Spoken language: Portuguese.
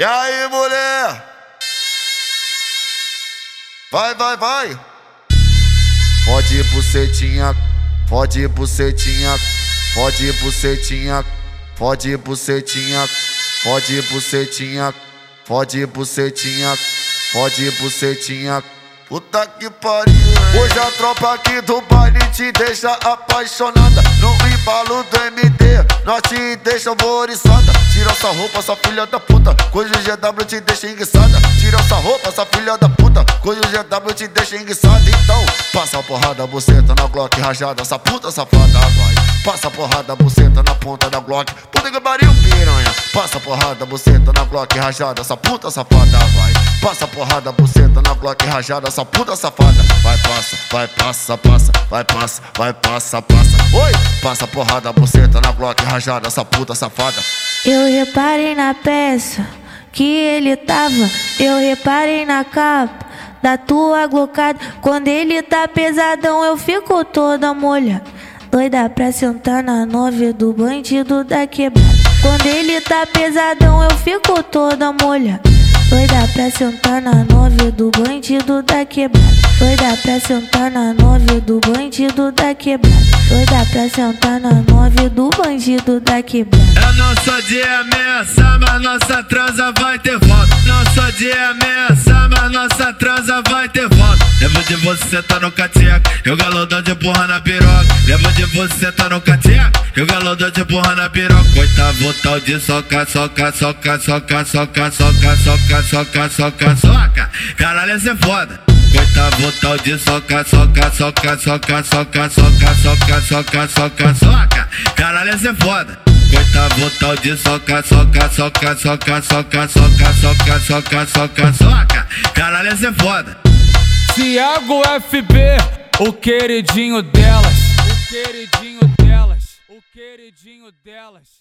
E aí, mulher? Vai, vai, vai. Fode bucetinha, fode bucetinha, fode bucetinha, fode bucetinha, fode bucetinha, fode bucetinha, fode bucetinha. Puta que pariu. Hoje a tropa aqui do baile te deixa apaixonada. No embalo do MD, nós te deixa alvoriçada. Tira essa roupa, sua filha da puta. Coisa GW te deixa enguiçada. Tira essa roupa, sua filha da puta. Coisa GW te deixa enguiçada. Então, passa a porrada, buceta na Glock rajada. Essa puta safada vai. Passa a porrada, buceta na ponta da Glock. Puta que pariu, piranha. Passa a porrada, buceta na Glock rajada. Essa puta safada vai. Passa a porrada, buceta na Glock rajada. Essa puta safada. Vai, passa, vai, passa, passa. Vai, passa, vai, passa, passa. Oi, passa porrada, buceta na Glock rajada. Essa puta safada. Eu reparei na peça que ele tava, eu reparei na capa da tua glocada. Quando ele tá pesadão, eu fico toda molha. Doida pra sentar na nove do bandido da quebrada. Quando ele tá pesadão, eu fico toda molha. Doida pra sentar na nove do bandido da quebrada. Doida pra sentar na nove do bandido da quebrada. Doida pra sentar na nove do bandido da quebrada. É nosso dia ameaçar, mas nossa transa vai ter volta. Nosso dia ameaçar, mas nossa transa vai ter volta. Lembro de você tá no cateca, eu galodão de porra na piroca. Lembro de você tá no cateca, eu galodão de porra na piroca. Coitado tal de soca, soca, soca, soca, soca, soca, soca, soca, soca, soca. Caralho, essa é foda. Coitado tal de soca, soca, soca, soca, soca, soca, soca, soca, soca, soca. Caralho, essa é foda. Coitado tal de soca, soca, soca, soca, soca, soca, soca, soca, soca, soca. Caralho, essa é foda. Tiago FB, o queridinho delas. O queridinho delas. O queridinho delas.